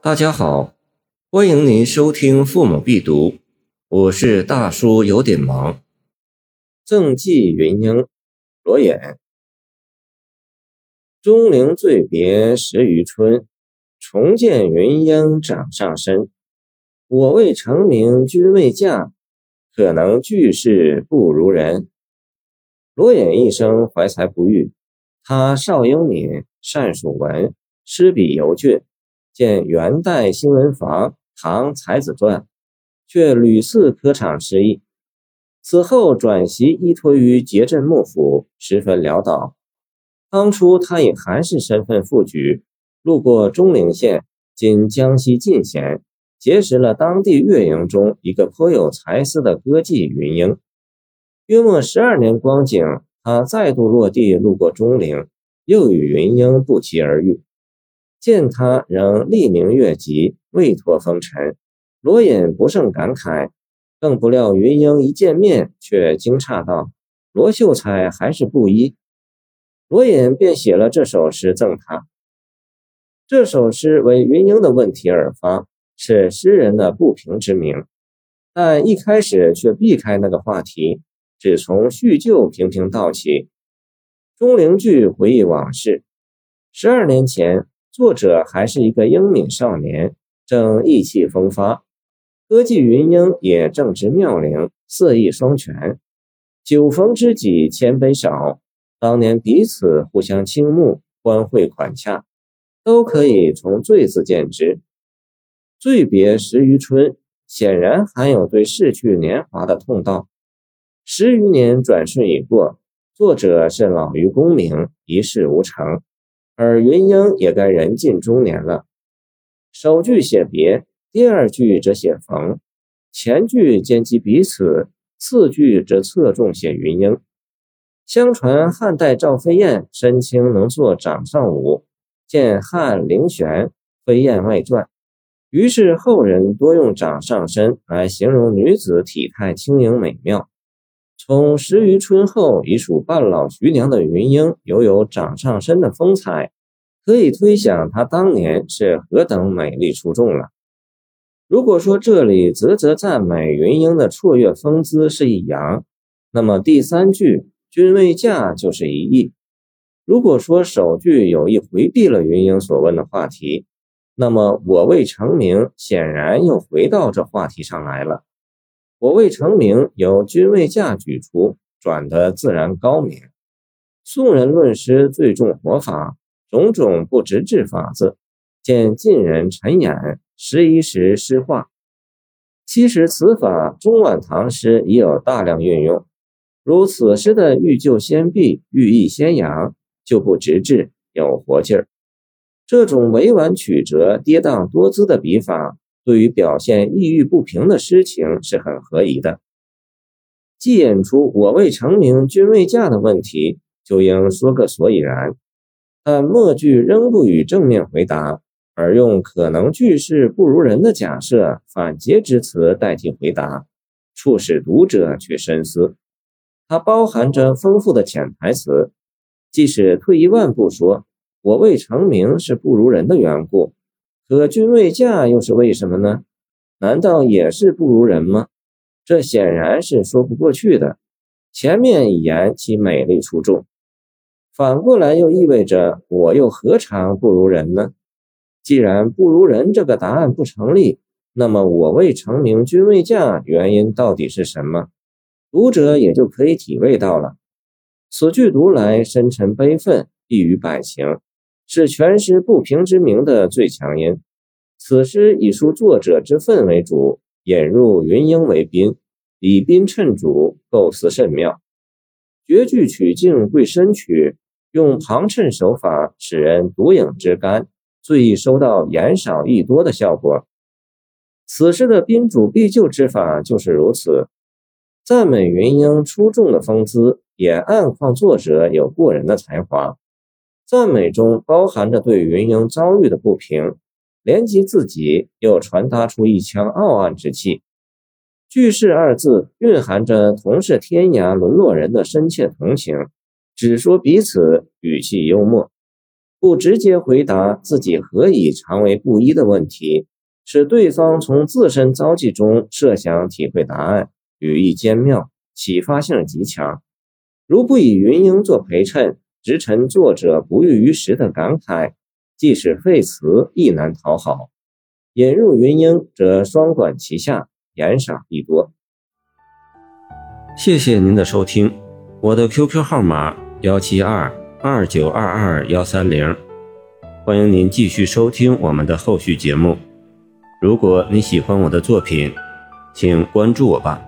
大家好，欢迎您收听《父母必读》，我是大叔，有点忙。赠寄云英，罗衍。钟灵醉别十余春，重见云英掌上身。我未成名君未嫁，可能俱是不如人。罗衍一生怀才不遇，他少英敏，善属文，诗笔尤俊。见元代新闻房《唐才子传》，却屡次科场失意。此后转袭依托于节镇幕府，十分潦倒。当初他以韩氏身份赴举，路过钟陵县（今江西进贤），结识了当地乐营中一个颇有才思的歌妓云英。约莫十二年光景，他再度落地，路过钟陵，又与云英不期而遇。见他仍立名越级，未脱风尘，罗隐不胜感慨，更不料云英一见面却惊诧道：“罗秀才还是布衣。”罗隐便写了这首诗赠他。这首诗为云英的问题而发，是诗人的不平之名，但一开始却避开那个话题，只从叙旧频频道起。钟灵句回忆往事，十二年前。作者还是一个英敏少年，正意气风发；歌妓云英也正值妙龄，色艺双全。酒逢知己千杯少，当年彼此互相倾慕，欢会款洽，都可以从“醉”字见之。醉别十余春，显然含有对逝去年华的痛悼。十余年转瞬已过，作者是老于功名，一事无成。而云英也该人近中年了。首句写别，第二句则写逢，前句兼及彼此，次句则侧重写云英。相传汉代赵飞燕身轻能作掌上舞，见汉灵玄《飞燕外传》，于是后人多用掌上身来形容女子体态轻盈美妙。从十余春后已属半老徐娘的云英，犹有掌上身的风采，可以推想她当年是何等美丽出众了。如果说这里啧啧赞美云英的绰约风姿是一阳，那么第三句“君未嫁”就是一意。如果说首句有意回避了云英所问的话题，那么“我未成名”显然又回到这话题上来了。我未成名，由君未嫁举出，转得自然高明。宋人论诗最重活法，种种不直至法子，见晋人陈衍十一时诗话。其实此法中晚唐诗已有大量运用，如此诗的欲救先避，欲抑先扬，就不直至，有活劲儿。这种委婉曲折、跌宕多姿的笔法。对于表现抑郁不平的诗情是很合宜的。既引出“我未成名，君未嫁”的问题，就应说个所以然。但末句仍不予正面回答，而用可能句式不如人的假设反诘之词代替回答，促使读者去深思。它包含着丰富的潜台词。即使退一万步说，“我未成名”是不如人的缘故。可君未嫁又是为什么呢？难道也是不如人吗？这显然是说不过去的。前面已言其美丽出众，反过来又意味着我又何尝不如人呢？既然不如人这个答案不成立，那么我未成名，君未嫁，原因到底是什么？读者也就可以体味到了。此句读来深沉悲愤，溢于百情。是全诗不平之名的最强音。此诗以抒作者之愤为主，引入云英为宾，以宾衬主，构思甚妙。绝句曲径贵深曲，用旁衬手法，使人独影之干，最易收到言少意多的效果。此诗的宾主必就之法就是如此，赞美云英出众的风姿，也暗况作者有过人的才华。赞美中包含着对云英遭遇的不平，连及自己又传达出一腔傲岸之气。句式二字蕴含着同是天涯沦落人的深切同情，只说彼此，语气幽默。不直接回答自己何以常为布衣的问题，使对方从自身遭际中设想体会答案，语意兼妙，启发性极强。如不以云英作陪衬，直陈作者不遇于时的感慨，即使废词亦难讨好。引入云英则双管齐下，言少必多。谢谢您的收听，我的 QQ 号码幺七二二九二二幺三零，欢迎您继续收听我们的后续节目。如果你喜欢我的作品，请关注我吧。